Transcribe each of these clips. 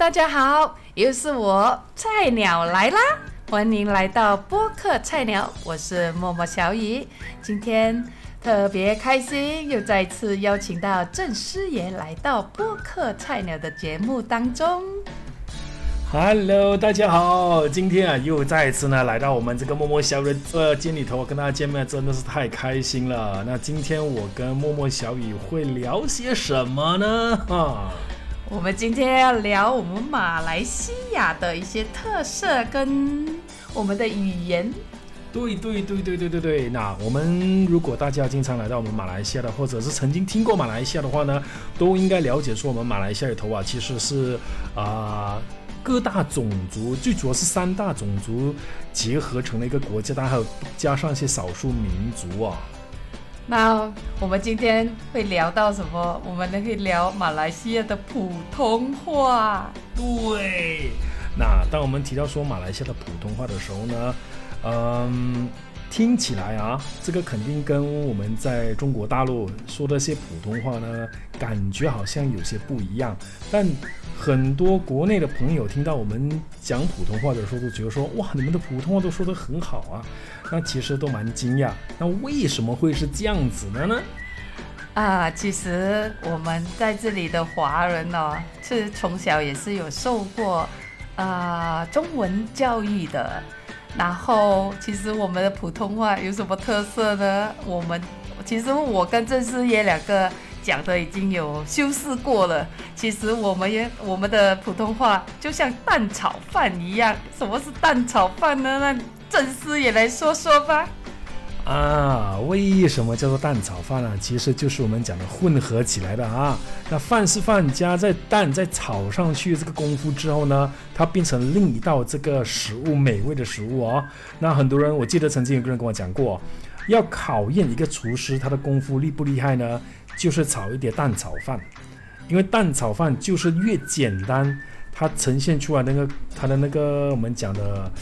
大家好，又是我菜鸟来啦！欢迎来到播客菜鸟，我是默默小雨。今天特别开心，又再次邀请到郑师爷来到播客菜鸟的节目当中。Hello，大家好，今天啊又再一次呢来到我们这个默默小雨的呃间里头，跟大家见面真的是太开心了。那今天我跟默默小雨会聊些什么呢？啊，我们今天要聊我们马来西亚的一些特色跟我们的语言。对对对对对对对。那我们如果大家经常来到我们马来西亚的，或者是曾经听过马来西亚的话呢，都应该了解说我们马来西亚里头啊，其实是啊。各大种族，最主要是三大种族结合成了一个国家，当然还有加上一些少数民族啊。那我们今天会聊到什么？我们呢会聊马来西亚的普通话。对，那当我们提到说马来西亚的普通话的时候呢，嗯，听起来啊，这个肯定跟我们在中国大陆说的些普通话呢，感觉好像有些不一样。但很多国内的朋友听到我们讲普通话的时候，都觉得说，哇，你们的普通话都说得很好啊。那其实都蛮惊讶，那为什么会是这样子的呢？啊，其实我们在这里的华人哦，是从小也是有受过啊中文教育的。然后，其实我们的普通话有什么特色呢？我们其实我跟郑师爷两个讲的已经有修饰过了。其实我们也我们的普通话就像蛋炒饭一样。什么是蛋炒饭呢？那郑师爷来说说吧。啊，为什么叫做蛋炒饭呢？其实就是我们讲的混合起来的啊。那饭是饭，加在蛋再炒上去这个功夫之后呢，它变成另一道这个食物，美味的食物哦。那很多人，我记得曾经有个人跟我讲过，要考验一个厨师他的功夫厉不厉害呢，就是炒一碟蛋炒饭，因为蛋炒饭就是越简单，它呈现出来那个它的那个我们讲的。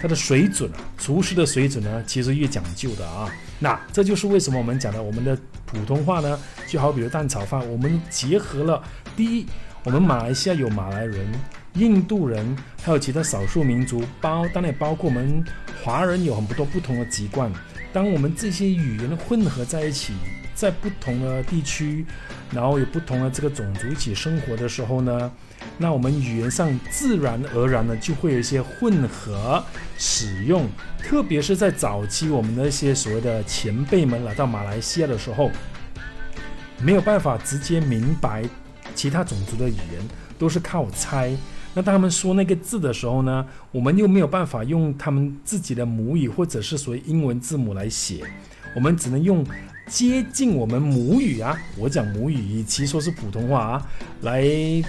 它的水准啊，厨师的水准呢，其实越讲究的啊。那这就是为什么我们讲的我们的普通话呢，就好比如蛋炒饭，我们结合了第一，我们马来西亚有马来人、印度人，还有其他少数民族，包当然也包括我们华人有很多不同的籍贯。当我们这些语言混合在一起，在不同的地区，然后有不同的这个种族一起生活的时候呢，那我们语言上自然而然的就会有一些混合使用，特别是在早期我们那些所谓的前辈们来到马来西亚的时候，没有办法直接明白其他种族的语言，都是靠猜。那当他们说那个字的时候呢，我们又没有办法用他们自己的母语或者是所谓英文字母来写，我们只能用。接近我们母语啊，我讲母语，与其说是普通话啊，来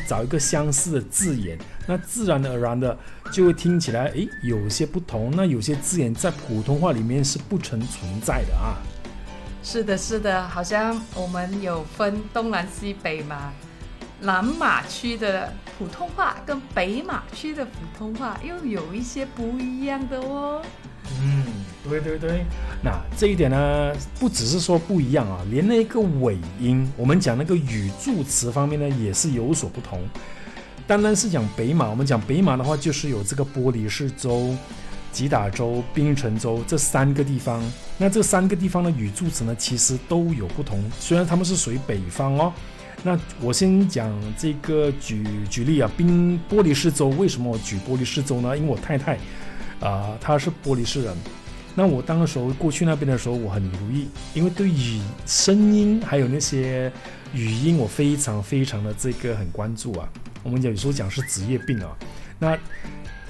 找一个相似的字眼，那自然而然的就会听起来，诶，有些不同。那有些字眼在普通话里面是不曾存在的啊。是的，是的，好像我们有分东南西北嘛，南马区的普通话跟北马区的普通话又有一些不一样的哦。嗯，对对对，那这一点呢，不只是说不一样啊，连那个尾音，我们讲那个语助词方面呢，也是有所不同。单单是讲北马，我们讲北马的话，就是有这个玻璃市州、吉打州、槟城州这三个地方。那这三个地方的语助词呢，其实都有不同，虽然他们是属于北方哦。那我先讲这个举举例啊，槟玻璃市州，为什么我举玻璃市州呢？因为我太太。啊、他是玻璃市人。那我当时候过去那边的时候，我很留意，因为对语声音还有那些语音，我非常非常的这个很关注啊。我们有时候讲是职业病啊。那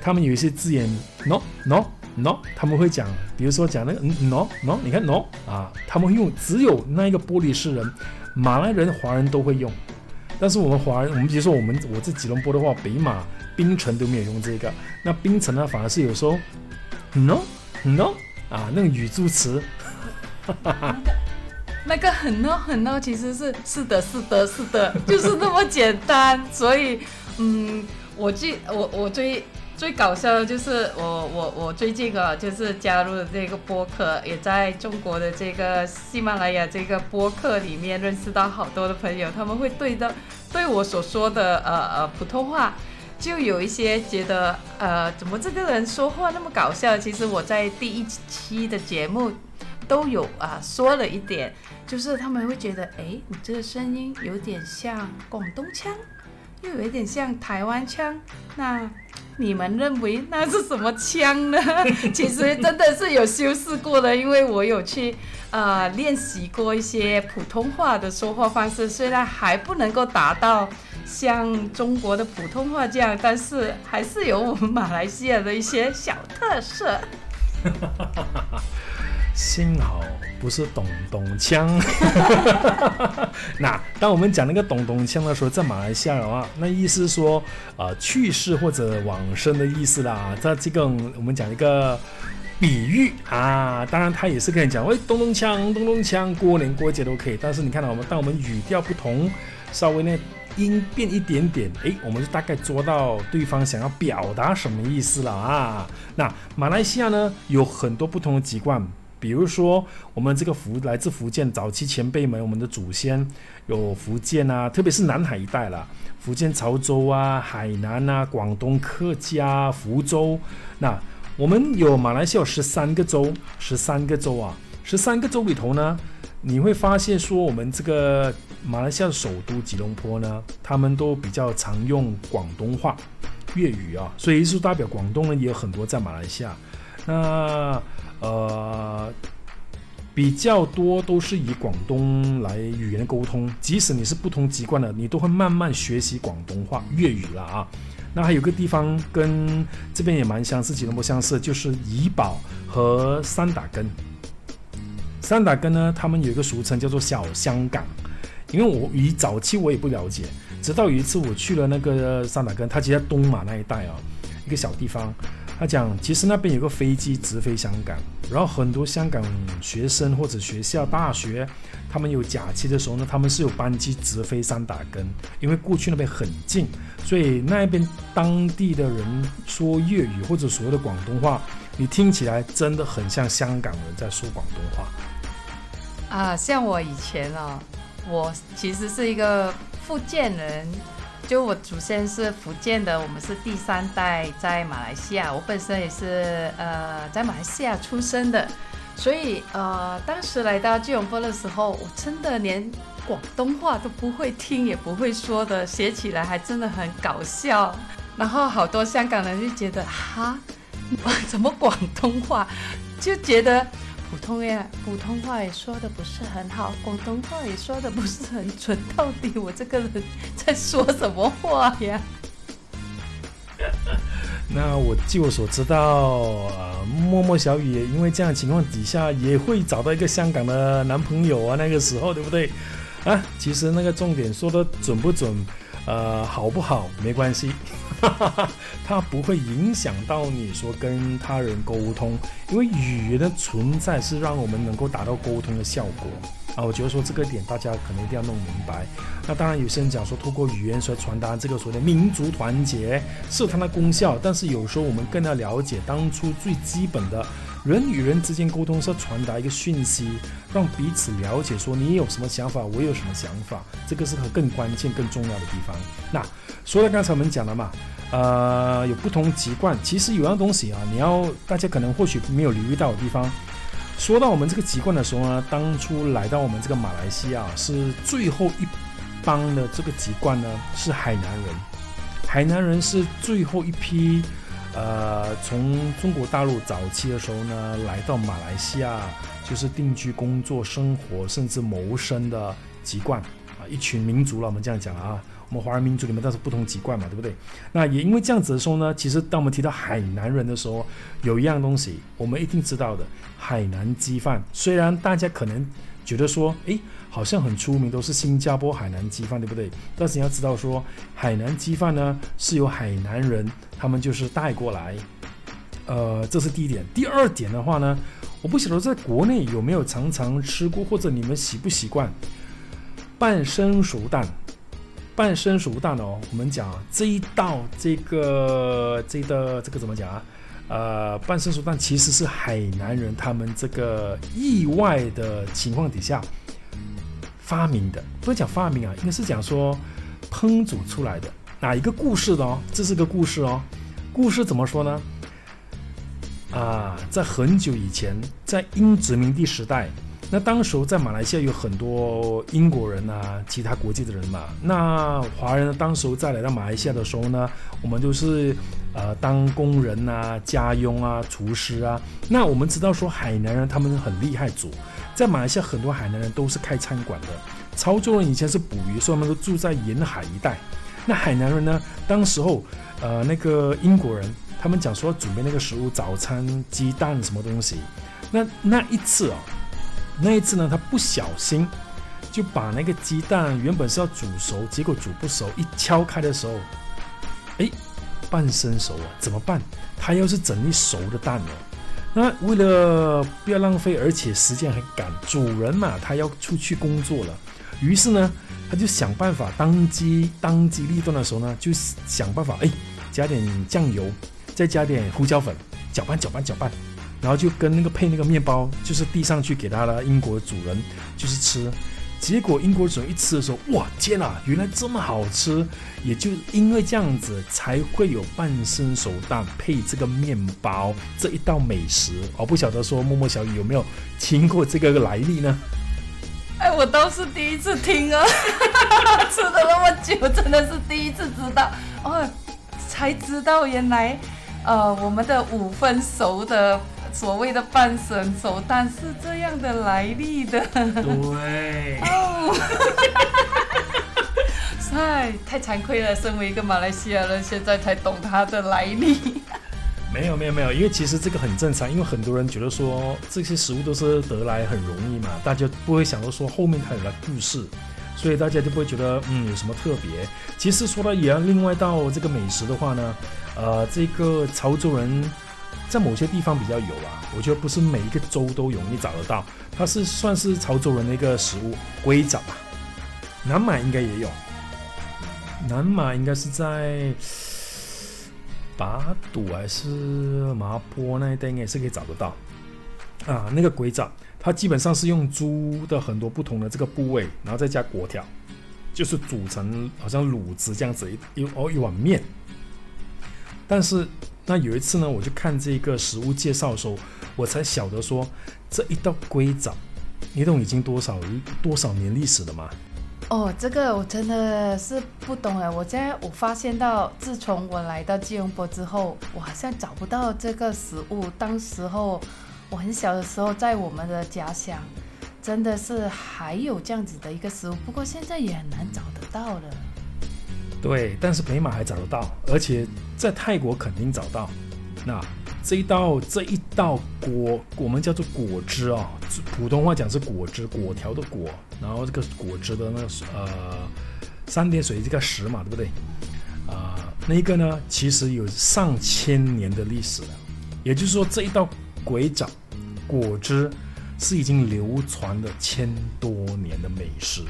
他们有一些字眼，no no no，他们会讲，比如说讲那个 no no，你看 no 啊，他们会用只有那一个玻璃市人，马来人、华人都会用。但是我们华人，我们比如说我们我这吉隆坡的话，北马。冰城都没有用这个，那冰城呢，反而是有时候 no no 啊，那个语助词，那个很 no 很 no，其实是是的，是的，是的，就是那么简单。所以，嗯，我最我我最最搞笑的就是我我我最近啊，就是加入了这个播客，也在中国的这个喜马拉雅这个播客里面认识到好多的朋友，他们会对的对我所说的呃呃普通话。就有一些觉得，呃，怎么这个人说话那么搞笑？其实我在第一期的节目都有啊说了一点，就是他们会觉得，哎，你这个声音有点像广东腔，又有一点像台湾腔，那你们认为那是什么枪呢？其实真的是有修饰过的，因为我有去呃练习过一些普通话的说话方式，虽然还不能够达到。像中国的普通话这样，但是还是有我们马来西亚的一些小特色。幸好不是咚咚锵。那当我们讲那个咚咚锵的时候，在马来西亚的话，那意思是说，呃，去世或者往生的意思啦。在这个我们讲一个比喻啊，当然他也是可以讲，喂，咚咚锵，咚咚锵，过年过节都可以。但是你看到我们，当我们语调不同，稍微呢。音变一点点，哎，我们就大概捉到对方想要表达什么意思了啊。那马来西亚呢，有很多不同的籍贯，比如说我们这个福来自福建早期前辈们，我们的祖先有福建啊，特别是南海一带了，福建潮州啊、海南啊、广东客家、福州。那我们有马来西亚十三个州，十三个州啊，十三个州里头呢。你会发现说，我们这个马来西亚首都吉隆坡呢，他们都比较常用广东话、粤语啊，所以艺术代表广东人也有很多在马来西亚。那呃，比较多都是以广东来语言沟通，即使你是不同籍贯的，你都会慢慢学习广东话、粤语了啊。那还有个地方跟这边也蛮相似，吉隆坡相似，就是怡保和三打根。三打根呢，他们有一个俗称叫做小香港，因为我以早期我也不了解，直到有一次我去了那个三打根，它其实在东马那一带啊，一个小地方。他讲，其实那边有个飞机直飞香港，然后很多香港学生或者学校、大学，他们有假期的时候呢，他们是有班机直飞三打根，因为过去那边很近，所以那边当地的人说粤语或者所谓的广东话，你听起来真的很像香港人在说广东话。啊，像我以前哦，我其实是一个福建人，就我祖先是福建的，我们是第三代在马来西亚，我本身也是呃在马来西亚出生的，所以呃当时来到吉隆坡的时候，我真的连广东话都不会听也不会说的，写起来还真的很搞笑，然后好多香港人就觉得哈，怎么广东话，就觉得。普通呀，普通话也说的不是很好，广东话也说的不是很准，到底我这个人在说什么话呀？那我据我所知道，呃，默默小雨因为这样情况底下也会找到一个香港的男朋友啊，那个时候对不对？啊，其实那个重点说的准不准？呃，好不好没关系，哈哈哈它不会影响到你说跟他人沟通，因为语言的存在是让我们能够达到沟通的效果啊。我觉得说这个点大家可能一定要弄明白。那当然有些人讲说，透过语言所传达这个所谓的民族团结是有它的功效，但是有时候我们更要了解当初最基本的。人与人之间沟通是要传达一个讯息，让彼此了解，说你有什么想法，我有什么想法，这个是更关键、更重要的地方。那说到刚才我们讲了嘛，呃，有不同籍贯，其实有样东西啊，你要大家可能或许没有留意到的地方。说到我们这个籍贯的时候呢，当初来到我们这个马来西亚，是最后一帮的这个籍贯呢，是海南人。海南人是最后一批。呃，从中国大陆早期的时候呢，来到马来西亚，就是定居、工作、生活，甚至谋生的籍贯啊，一群民族了。我们这样讲啊，我们华人民族里面，但是不同籍贯嘛，对不对？那也因为这样子的时候呢，其实当我们提到海南人的时候，有一样东西我们一定知道的，海南鸡饭。虽然大家可能觉得说，诶，好像很出名，都是新加坡海南鸡饭，对不对？但是你要知道说，海南鸡饭呢，是由海南人他们就是带过来，呃，这是第一点。第二点的话呢，我不晓得在国内有没有常常吃过，或者你们习不习惯半生熟蛋？半生熟蛋哦，我们讲这一道这个这的这个怎么讲啊？呃，半生熟蛋其实是海南人他们这个意外的情况底下。发明的不是讲发明啊，应该是讲说烹煮出来的。哪一个故事的哦？这是个故事哦。故事怎么说呢？啊，在很久以前，在英殖民地时代，那当时候在马来西亚有很多英国人啊，其他国际的人嘛。那华人当时候在来到马来西亚的时候呢，我们都是呃当工人啊、家佣啊、厨师啊。那我们知道说海南人他们很厉害，主在马来西亚很多海南人都是开餐馆的。潮州人以前是捕鱼，所以他们都住在沿海一带。那海南人呢，当时候呃那个英国人。他们讲说准备那个食物，早餐鸡蛋什么东西。那那一次哦，那一次呢，他不小心就把那个鸡蛋原本是要煮熟，结果煮不熟，一敲开的时候，哎，半生熟啊，怎么办？他要是整一熟的蛋哦，那为了不要浪费，而且时间很赶，主人嘛，他要出去工作了，于是呢，他就想办法当机当机立断的时候呢，就想办法哎，加点酱油。再加点胡椒粉，搅拌搅拌搅拌，然后就跟那个配那个面包，就是递上去给他的英国主人，就是吃。结果英国主人一吃的时候，哇天呐，原来这么好吃！也就因为这样子，才会有半生熟蛋配这个面包这一道美食。我不晓得说默默小雨有没有听过这个来历呢？哎，我倒是第一次听啊，吃了那么久，真的是第一次知道哦，才知道原来。呃，我们的五分熟的所谓的半神手蛋是这样的来历的。对。哦。太 太惭愧了，身为一个马来西亚人，现在才懂它的来历。没有没有没有，因为其实这个很正常，因为很多人觉得说这些食物都是得来很容易嘛，大家不会想到说后面它有了故事，所以大家就不会觉得嗯有什么特别。其实说到也要另外到这个美食的话呢。呃，这个潮州人在某些地方比较有啊，我觉得不是每一个州都容易找得到。它是算是潮州人的一个食物，龟爪吧。南马应该也有，南马应该是在巴堵还是麻坡那一带，应该是可以找得到。啊，那个龟爪，它基本上是用猪的很多不同的这个部位，然后再加果条，就是煮成好像卤汁这样子一哦一碗面。但是那有一次呢，我就看这个食物介绍的时候，我才晓得说这一道龟掌，你懂已经多少多少年历史了吗？哦，这个我真的是不懂哎！我现在我发现到，自从我来到吉隆坡之后，我好像找不到这个食物。当时候我很小的时候，在我们的家乡，真的是还有这样子的一个食物，不过现在也很难找得到了。对，但是北马还找得到，而且在泰国肯定找到。那这一道这一道果，我们叫做果汁啊，普通话讲是果汁，果条的果，然后这个果汁的那个呃三点水这个石嘛，对不对？啊，那个呢，其实有上千年的历史了。也就是说，这一道鬼掌果汁是已经流传了千多年的美食。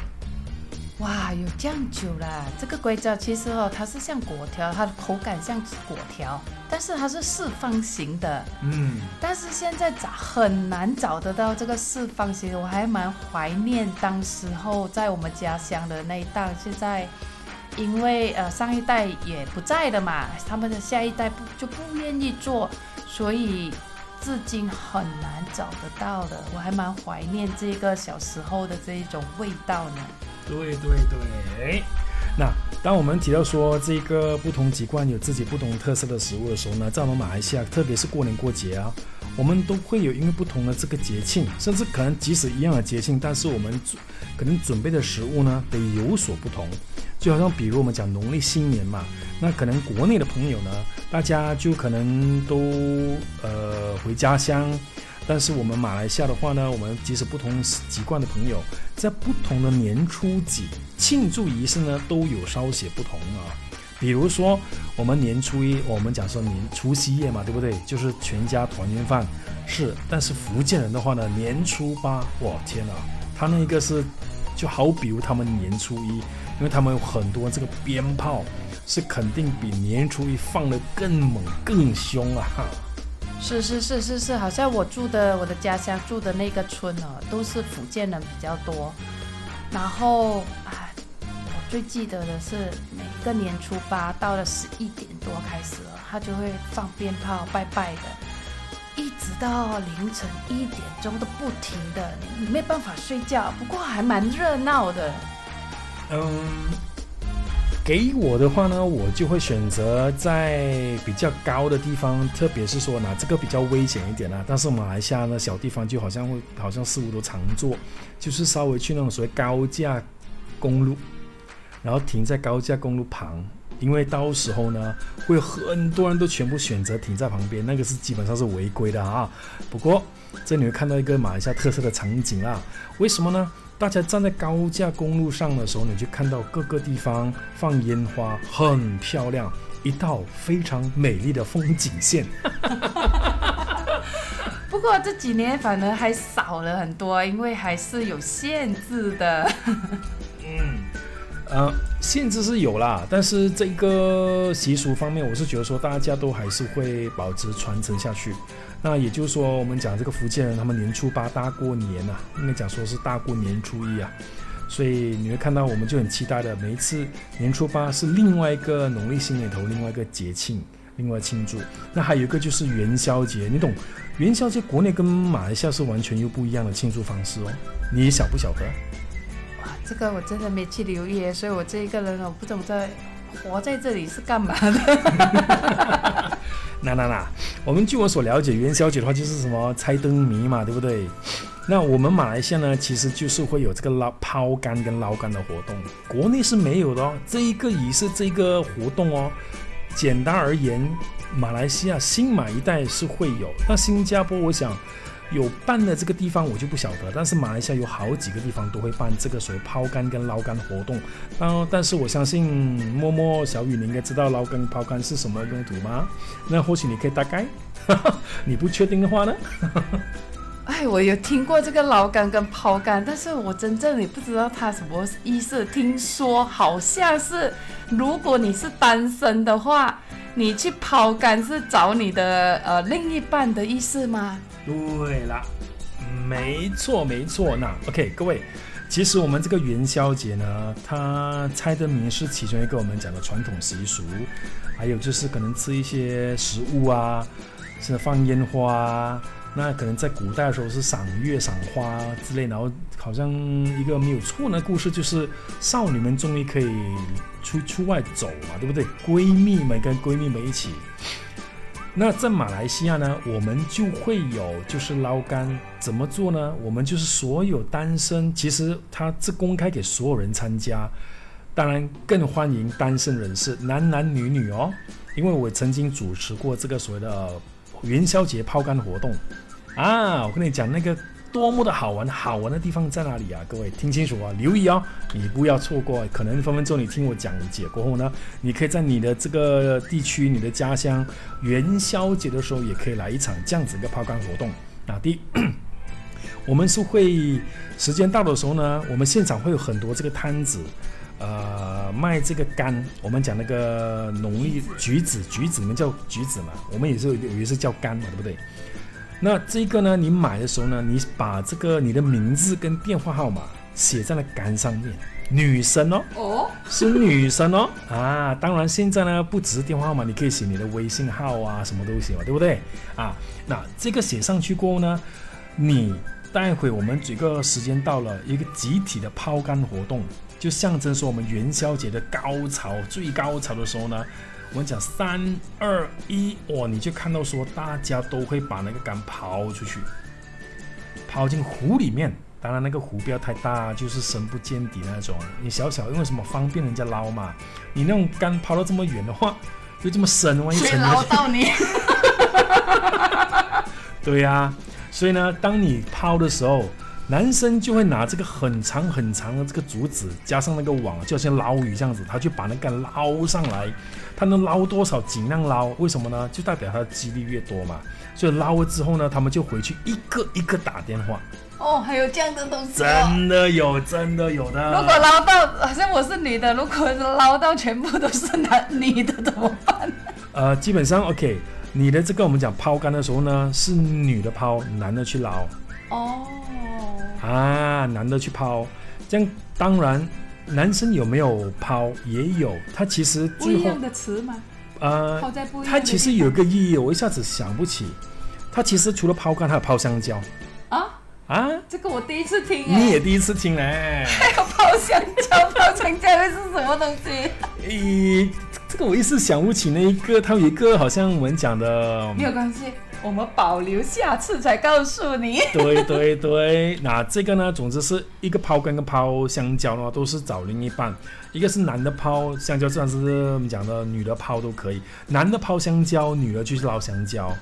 哇，有这样久了！这个硅胶其实哦，它是像果条，它的口感像果条，但是它是四方形的。嗯。但是现在找很难找得到这个四方形，我还蛮怀念当时候在我们家乡的那一档。现在因为呃上一代也不在了嘛，他们的下一代不就不愿意做，所以至今很难找得到的。我还蛮怀念这个小时候的这一种味道呢。对对对，那当我们提到说这个不同籍贯有自己不同特色的食物的时候呢，在我们马来西亚，特别是过年过节啊，我们都会有因为不同的这个节庆，甚至可能即使一样的节庆，但是我们可能准备的食物呢得有所不同。就好像比如我们讲农历新年嘛，那可能国内的朋友呢，大家就可能都呃回家乡。但是我们马来西亚的话呢，我们即使不同籍贯的朋友，在不同的年初几庆祝仪式呢，都有稍写不同啊。比如说，我们年初一，我们讲说年除夕夜嘛，对不对？就是全家团圆饭。是，但是福建人的话呢，年初八，哇天哪，他那个是就好比如他们年初一，因为他们有很多这个鞭炮，是肯定比年初一放的更猛更凶啊。是是是是是，好像我住的我的家乡住的那个村哦，都是福建人比较多。然后啊，我最记得的是每个年初八到了十一点多开始了，他就会放鞭炮拜拜的，一直到凌晨一点钟都不停的，你没办法睡觉。不过还蛮热闹的。嗯，给我的话呢，我就会选择在比较高的地方，特别是说呢，这个比较危险一点啊。但是马来西亚呢，小地方就好像会，好像似乎都常做，就是稍微去那种所谓高架公路，然后停在高架公路旁，因为到时候呢，会很多人都全部选择停在旁边，那个是基本上是违规的啊。不过这里会看到一个马来西亚特色的场景啦，为什么呢？大家站在高架公路上的时候，你就看到各个地方放烟花，很漂亮，一道非常美丽的风景线。不过这几年反而还少了很多，因为还是有限制的。嗯，呃，限制是有啦，但是这个习俗方面，我是觉得说大家都还是会保持传承下去。那也就是说，我们讲这个福建人，他们年初八大过年呐，应该讲说是大过年初一啊，所以你会看到我们就很期待的，每一次年初八是另外一个农历新年头，另外一个节庆，另外庆祝。那还有一个就是元宵节，你懂？元宵节国内跟马来西亚是完全又不一样的庆祝方式哦，你晓不晓得？这个我真的没去留意，所以我这一个人我不懂在活在这里是干嘛的。那那那，我们据我所了解，元宵节的话就是什么猜灯谜嘛，对不对？那我们马来西亚呢，其实就是会有这个捞抛竿跟捞竿的活动，国内是没有的哦。这一个仪式，这个活动哦，简单而言，马来西亚新马一带是会有，那新加坡我想。有办的这个地方我就不晓得，但是马来西亚有好几个地方都会办这个所谓抛竿跟捞竿活动。然后但是我相信默默小雨你应该知道捞竿抛竿是什么用途吗？那或许你可以大概，你不确定的话呢？哎，我有听过这个捞竿跟抛竿，但是我真正也不知道它什么意思。听说好像是如果你是单身的话，你去抛竿是找你的呃另一半的意思吗？对了，没错没错。那 OK，各位，其实我们这个元宵节呢，它猜灯谜是其中一个我们讲的传统习俗，还有就是可能吃一些食物啊，是放烟花。那可能在古代的时候是赏月赏花之类，然后好像一个没有错的故事，就是少女们终于可以出出外走嘛，对不对？闺蜜们跟闺蜜们一起。那在马来西亚呢，我们就会有就是捞竿，怎么做呢？我们就是所有单身，其实它是公开给所有人参加，当然更欢迎单身人士，男男女女哦。因为我曾经主持过这个所谓的元宵节抛竿活动啊，我跟你讲那个。多么的好玩！好玩的地方在哪里啊？各位听清楚啊，留意哦，你不要错过。可能分分钟你听我讲解过后呢，你可以在你的这个地区、你的家乡元宵节的时候，也可以来一场这样子一个抛竿活动。那第一，我们是会时间到的时候呢，我们现场会有很多这个摊子，呃，卖这个柑。我们讲那个农历橘子，橘子你们叫橘子嘛，我们也是有一是叫柑嘛，对不对？那这个呢？你买的时候呢，你把这个你的名字跟电话号码写在了杆上面。女生哦，哦，是女生哦。啊，当然现在呢，不只是电话号码，你可以写你的微信号啊，什么都行嘛，对不对？啊，那这个写上去过后呢，你待会我们这个时间到了，一个集体的抛竿活动，就象征说我们元宵节的高潮最高潮的时候呢。我们讲三二一，哇！你就看到说，大家都会把那个杆抛出去，抛进湖里面。当然，那个湖不要太大，就是深不见底那种。你小小，因为什么方便人家捞嘛。你那种杆抛到这么远的话，又这么深，万一沉捞到你。对呀，所以呢，当你抛的时候。男生就会拿这个很长很长的这个竹子，加上那个网，就像捞鱼这样子，他去把那个捞上来。他能捞多少，尽量捞。为什么呢？就代表他的几率越多嘛。所以捞了之后呢，他们就回去一个一个打电话。哦，还有这样的东西？真的有，真的有的。如果捞到，好像我是女的，如果捞到全部都是男女的怎么办？呃，基本上 OK。你的这个我们讲抛竿的时候呢，是女的抛，男的去捞。哦。啊，男的去抛，这样当然男生有没有抛？也有，他其实最后不一样的词吗？呃，抛在不一样的它其实有地个意义，我一下子想不起。他其实除了抛竿，还有抛香蕉啊，啊！这个我第一次听哎。你也第一次听嘞？还有抛香蕉，抛香蕉会是什么东西？咦，这个我一时想不起那一个，他有一个好像我们讲的，没有关系，我们保留下次才告诉你。对对对，那这个呢，总之是一个抛跟个抛香蕉呢，都是找另一半，一个是男的抛香蕉，自然是我们讲的女的抛都可以，男的抛香蕉，女的去捞香蕉。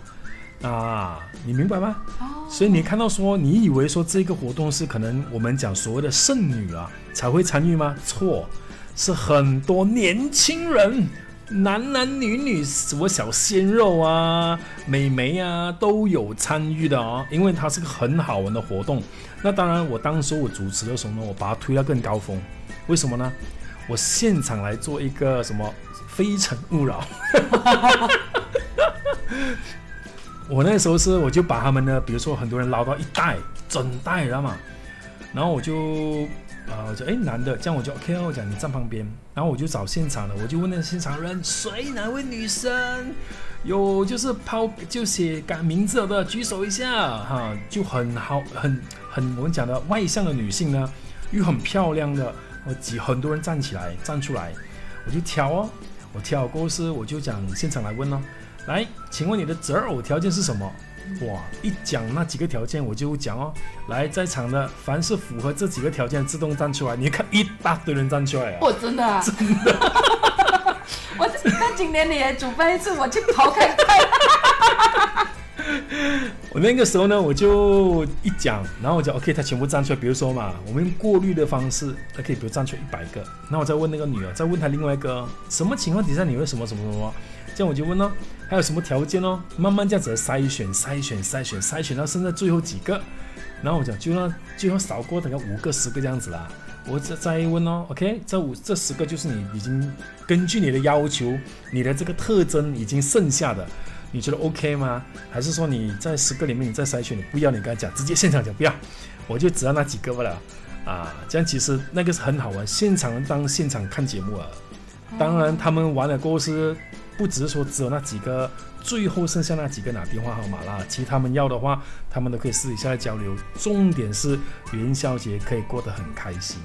啊，你明白吗？哦，所以你看到说，你以为说这个活动是可能我们讲所谓的剩女啊才会参与吗？错，是很多年轻人，男男女女，什么小鲜肉啊、美眉啊都有参与的哦，因为它是个很好玩的活动。那当然，我当时我主持的时候呢，我把它推到更高峰，为什么呢？我现场来做一个什么《非诚勿扰》。我那时候是，我就把他们呢，比如说很多人捞到一袋，整袋，知道吗？然后我就，啊、我就哎男的，这样我就 OK 哦，我讲你站旁边，然后我就找现场的，我就问那现场人，谁哪位女生有就是抛就写改名字的举手一下哈，就很好很很我们讲的外向的女性呢，又很漂亮的，我几很多人站起来站出来，我就挑哦，我挑过是我就讲现场来问哦。来，请问你的择偶条件是什么？哇，一讲那几个条件我就讲哦。来，在场的凡是符合这几个条件，自动站出来。你看一大堆人站出来啊！我真的、啊，真的。我那今年你也主办一次，我去跑看看。我那个时候呢，我就一讲，然后我讲 OK，他全部站出来。比如说嘛，我们用过滤的方式他可以比如站出一百个，那我再问那个女儿，再问她另外一个，什么情况底下你会什么什么什么？这样我就问哦，还有什么条件哦？慢慢这样子筛选、筛选、筛选、筛选到剩下最后几个，然后我讲就让最后少过大概五个、十个这样子啦。我再再问哦，OK，这五这十个就是你已经根据你的要求、你的这个特征已经剩下的，你觉得 OK 吗？还是说你在十个里面你再筛选，你不要你跟他讲，直接现场讲不要，我就只要那几个不了啊。这样其实那个是很好玩，现场当现场看节目啊。当然他们玩的过是不只是说只有那几个，最后剩下那几个拿电话号码啦，其他们要的话，他们都可以私底下来交流。重点是元宵节可以过得很开心。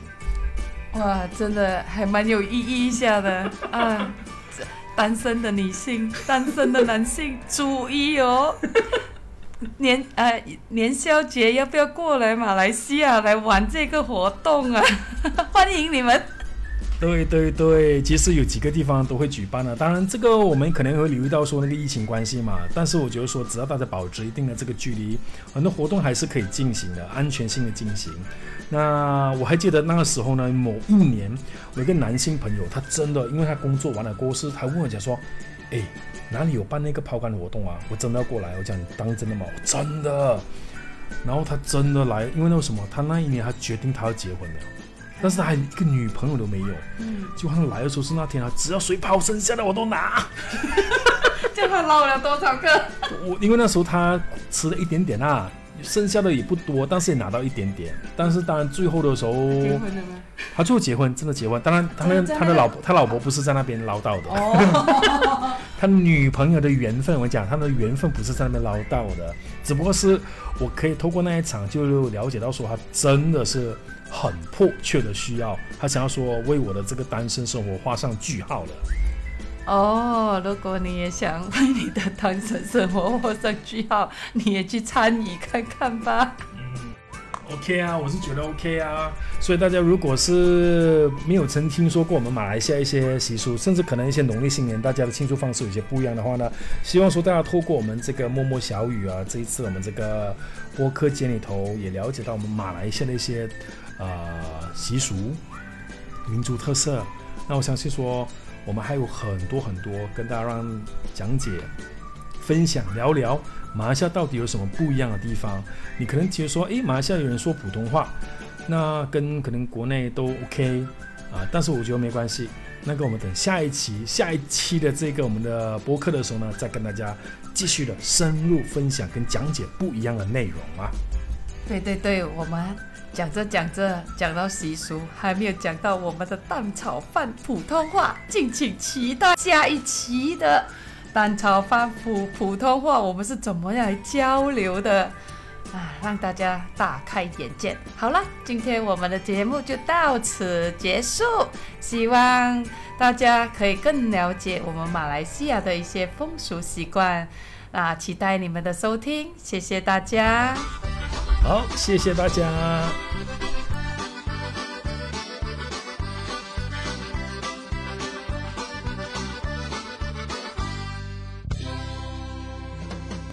哇，真的还蛮有意义一下的啊！这单身的女性、单身的男性，注意哦。年呃年宵节要不要过来马来西亚来玩这个活动啊？欢迎你们！对对对，其实有几个地方都会举办的。当然，这个我们可能会留意到说那个疫情关系嘛，但是我觉得说只要大家保持一定的这个距离，很多活动还是可以进行的，安全性的进行。那我还记得那个时候呢，某一年我一个男性朋友，他真的因为他工作完了公司，他问我讲说，哎，哪里有办那个抛竿活动啊？我真的要过来。我讲你当真的吗？真的。然后他真的来，因为那个什么，他那一年他决定他要结婚了。但是他还一个女朋友都没有，嗯，就他来的时候是那天啊，只要谁抛剩下的我都拿。这他捞了多少个？我因为那时候他吃了一点点啊，剩下的也不多，但是也拿到一点点。但是当然最后的时候，结婚了吗？他最后结婚，真的结婚。当然，他的真的假的他的老婆，他老婆不是在那边捞到的，哦，他女朋友的缘分，我讲他的缘分不是在那边捞到的，只不过是我可以透过那一场就了解到说他真的是很迫切的需要，他想要说为我的这个单身生活画上句号了。哦，如果你也想为你的单身生活画上句号，你也去参与看看吧。OK 啊，我是觉得 OK 啊。所以大家如果是没有曾听说过我们马来西亚一些习俗，甚至可能一些农历新年大家的庆祝方式有些不一样的话呢，希望说大家透过我们这个默默小雨啊，这一次我们这个播客间里头也了解到我们马来西亚的一些呃习俗、民族特色。那我相信说我们还有很多很多跟大家让讲解、分享、聊聊。马来西亚到底有什么不一样的地方？你可能觉得说，诶，马来西亚有人说普通话，那跟可能国内都 OK 啊，但是我觉得没关系。那个我们等下一期、下一期的这个我们的播客的时候呢，再跟大家继续的深入分享跟讲解不一样的内容啊。对对对，我们讲着讲着，讲到习俗，还没有讲到我们的蛋炒饭普通话，敬请期待下一期的蛋炒饭普普通话，我们是怎么样来交流的啊？让大家大开眼界。好了，今天我们的节目就到此结束，希望大家可以更了解我们马来西亚的一些风俗习惯。那期待你们的收听，谢谢大家。好，谢谢大家。